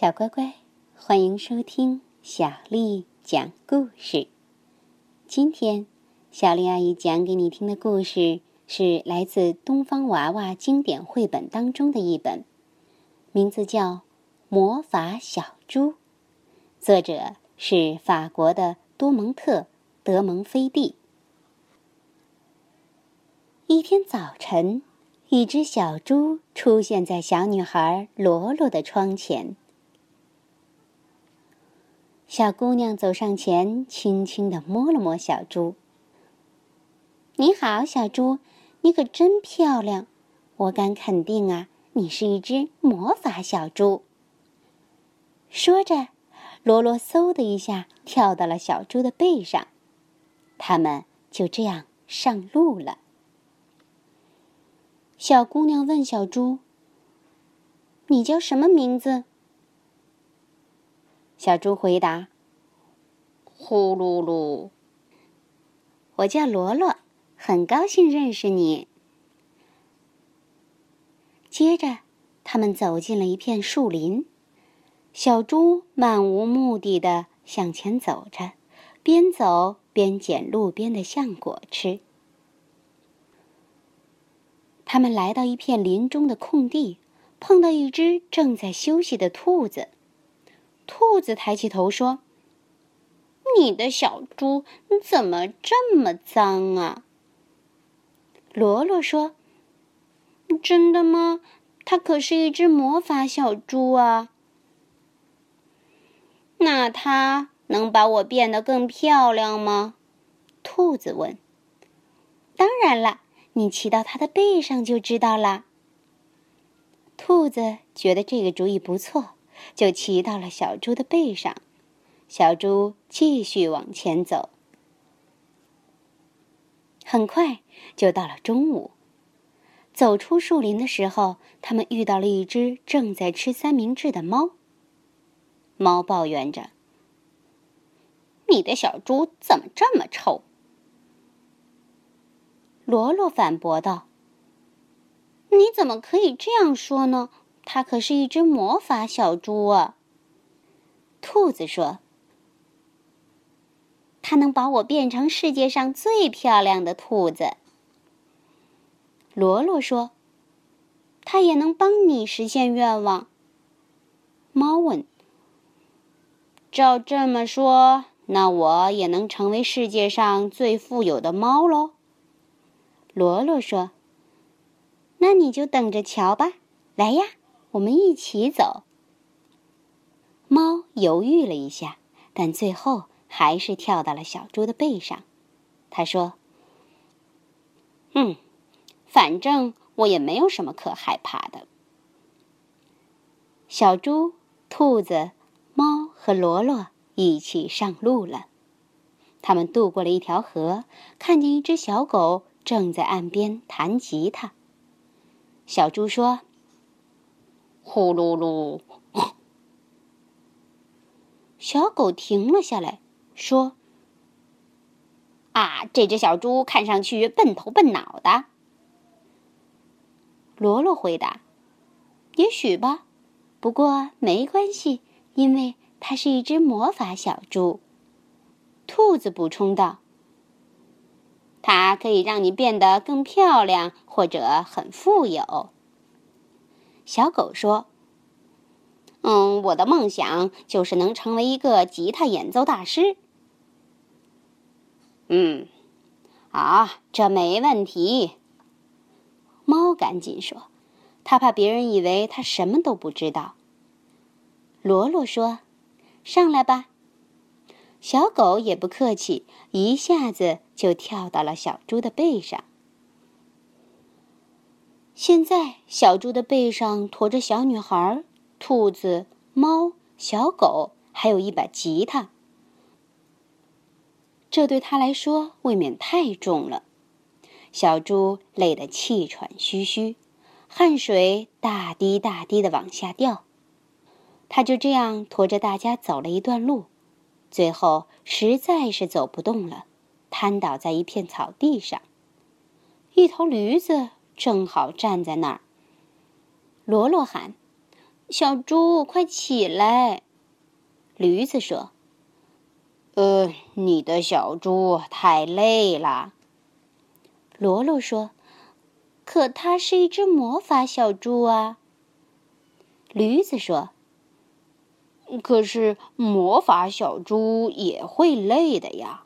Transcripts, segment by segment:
小乖乖，欢迎收听小丽讲故事。今天，小丽阿姨讲给你听的故事是来自东方娃娃经典绘本当中的一本，名字叫《魔法小猪》，作者是法国的多蒙特·德蒙菲蒂。一天早晨，一只小猪出现在小女孩罗罗的窗前。小姑娘走上前，轻轻地摸了摸小猪。“你好，小猪，你可真漂亮！我敢肯定啊，你是一只魔法小猪。”说着，罗罗嗖的一下跳到了小猪的背上，他们就这样上路了。小姑娘问小猪：“你叫什么名字？”小猪回答：“呼噜噜，我叫罗罗，很高兴认识你。”接着，他们走进了一片树林。小猪漫无目的的向前走着，边走边捡路边的橡果吃。他们来到一片林中的空地，碰到一只正在休息的兔子。兔子抬起头说：“你的小猪怎么这么脏啊？”罗罗说：“真的吗？它可是一只魔法小猪啊！那它能把我变得更漂亮吗？”兔子问。“当然了，你骑到它的背上就知道了。”兔子觉得这个主意不错。就骑到了小猪的背上，小猪继续往前走。很快就到了中午，走出树林的时候，他们遇到了一只正在吃三明治的猫。猫抱怨着：“你的小猪怎么这么臭？”罗罗反驳道：“你怎么可以这样说呢？”它可是一只魔法小猪啊！兔子说：“它能把我变成世界上最漂亮的兔子。”罗罗说：“它也能帮你实现愿望。”猫问：“照这么说，那我也能成为世界上最富有的猫喽？”罗罗说：“那你就等着瞧吧，来呀！”我们一起走。猫犹豫了一下，但最后还是跳到了小猪的背上。他说：“嗯，反正我也没有什么可害怕的。”小猪、兔子、猫和罗罗一起上路了。他们渡过了一条河，看见一只小狗正在岸边弹吉他。小猪说。呼噜噜！小狗停了下来，说：“啊，这只小猪看上去笨头笨脑的。”罗罗回答：“也许吧，不过没关系，因为它是一只魔法小猪。”兔子补充道：“它可以让你变得更漂亮，或者很富有。”小狗说：“嗯，我的梦想就是能成为一个吉他演奏大师。”嗯，啊，这没问题。猫赶紧说：“他怕别人以为他什么都不知道。”罗罗说：“上来吧。”小狗也不客气，一下子就跳到了小猪的背上。现在，小猪的背上驮着小女孩、兔子、猫、小狗，还有一把吉他。这对他来说未免太重了。小猪累得气喘吁吁，汗水大滴大滴的往下掉。他就这样驮着大家走了一段路，最后实在是走不动了，瘫倒在一片草地上。一头驴子。正好站在那儿，罗罗喊：“小猪，快起来！驴子说：“呃，你的小猪太累了。”罗罗说：“可它是一只魔法小猪啊。”驴子说：“可是魔法小猪也会累的呀。”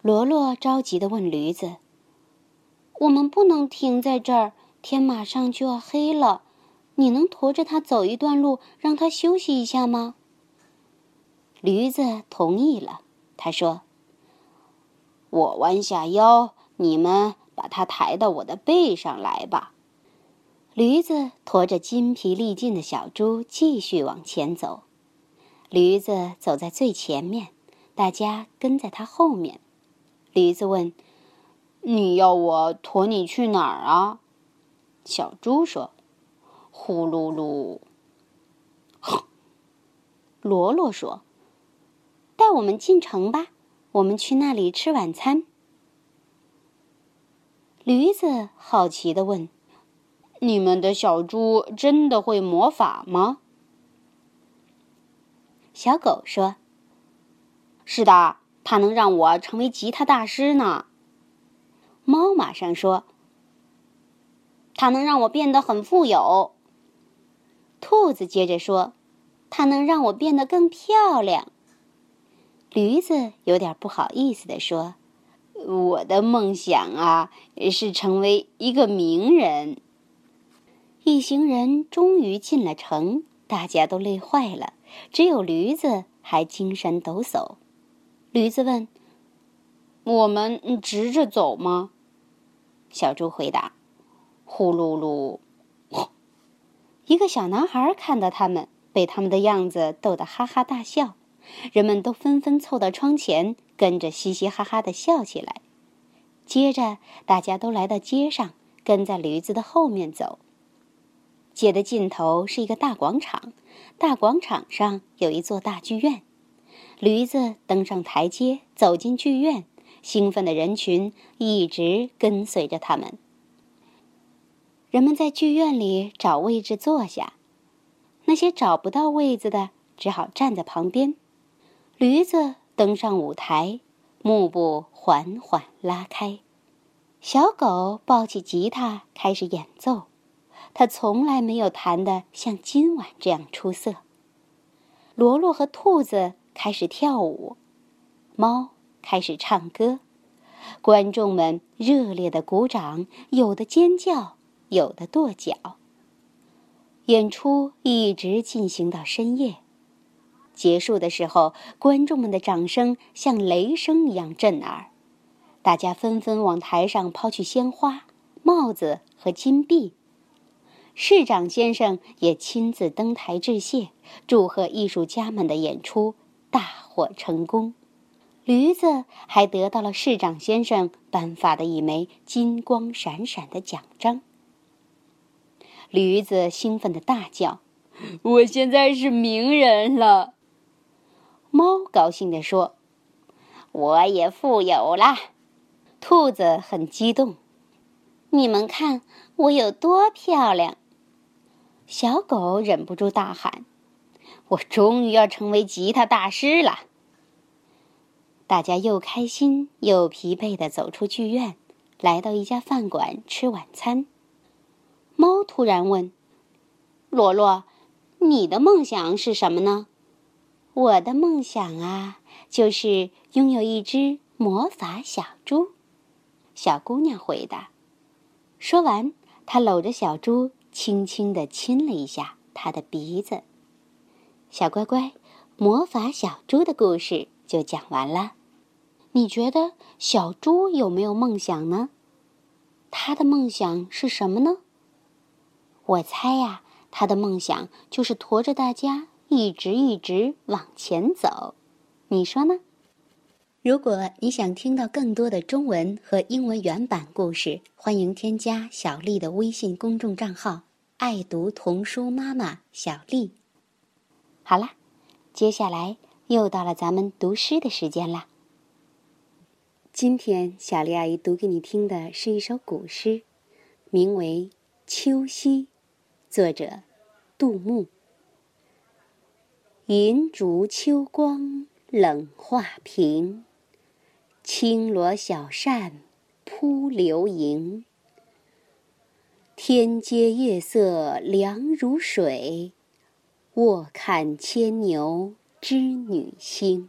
罗罗着急的问驴子：“我们不能停在这儿，天马上就要黑了。你能驮着它走一段路，让它休息一下吗？”驴子同意了。他说：“我弯下腰，你们把它抬到我的背上来吧。”驴子驮着筋疲力尽的小猪继续往前走。驴子走在最前面，大家跟在它后面。驴子问：“你要我驮你去哪儿啊？”小猪说：“呼噜噜。”罗罗说：“带我们进城吧，我们去那里吃晚餐。”驴子好奇的问：“你们的小猪真的会魔法吗？”小狗说：“是的。”它能让我成为吉他大师呢。猫马上说：“它能让我变得很富有。”兔子接着说：“它能让我变得更漂亮。”驴子有点不好意思地说：“我的梦想啊，是成为一个名人。”一行人终于进了城，大家都累坏了，只有驴子还精神抖擞。驴子问：“我们直着走吗？”小猪回答：“呼噜噜。”一个小男孩看到他们，被他们的样子逗得哈哈大笑。人们都纷纷凑到窗前，跟着嘻嘻哈哈的笑起来。接着，大家都来到街上，跟在驴子的后面走。街的尽头是一个大广场，大广场上有一座大剧院。驴子登上台阶，走进剧院，兴奋的人群一直跟随着他们。人们在剧院里找位置坐下，那些找不到位子的只好站在旁边。驴子登上舞台，幕布缓缓拉开，小狗抱起吉他开始演奏，它从来没有弹得像今晚这样出色。罗罗和兔子。开始跳舞，猫开始唱歌，观众们热烈的鼓掌，有的尖叫，有的跺脚。演出一直进行到深夜，结束的时候，观众们的掌声像雷声一样震耳，大家纷纷往台上抛去鲜花、帽子和金币。市长先生也亲自登台致谢，祝贺艺术家们的演出。大获成功，驴子还得到了市长先生颁发的一枚金光闪闪的奖章。驴子兴奋的大叫：“我现在是名人了！”猫高兴地说：“我也富有了。”兔子很激动：“你们看我有多漂亮！”小狗忍不住大喊。我终于要成为吉他大师了。大家又开心又疲惫的走出剧院，来到一家饭馆吃晚餐。猫突然问：“罗罗，你的梦想是什么呢？”“我的梦想啊，就是拥有一只魔法小猪。”小姑娘回答。说完，她搂着小猪，轻轻地亲了一下它的鼻子。小乖乖，魔法小猪的故事就讲完了。你觉得小猪有没有梦想呢？他的梦想是什么呢？我猜呀，他的梦想就是驮着大家一直一直往前走。你说呢？如果你想听到更多的中文和英文原版故事，欢迎添加小丽的微信公众账号“爱读童书妈妈小丽”。好啦，接下来又到了咱们读诗的时间啦。今天小丽阿姨读给你听的是一首古诗，名为《秋夕》，作者杜牧。银烛秋光冷画屏，轻罗小扇扑流萤。天阶夜色凉如水，卧看牵牛织女星。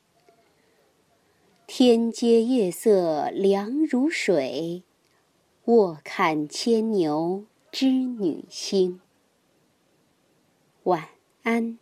天阶夜色凉如水，卧看牵牛织女星。晚安。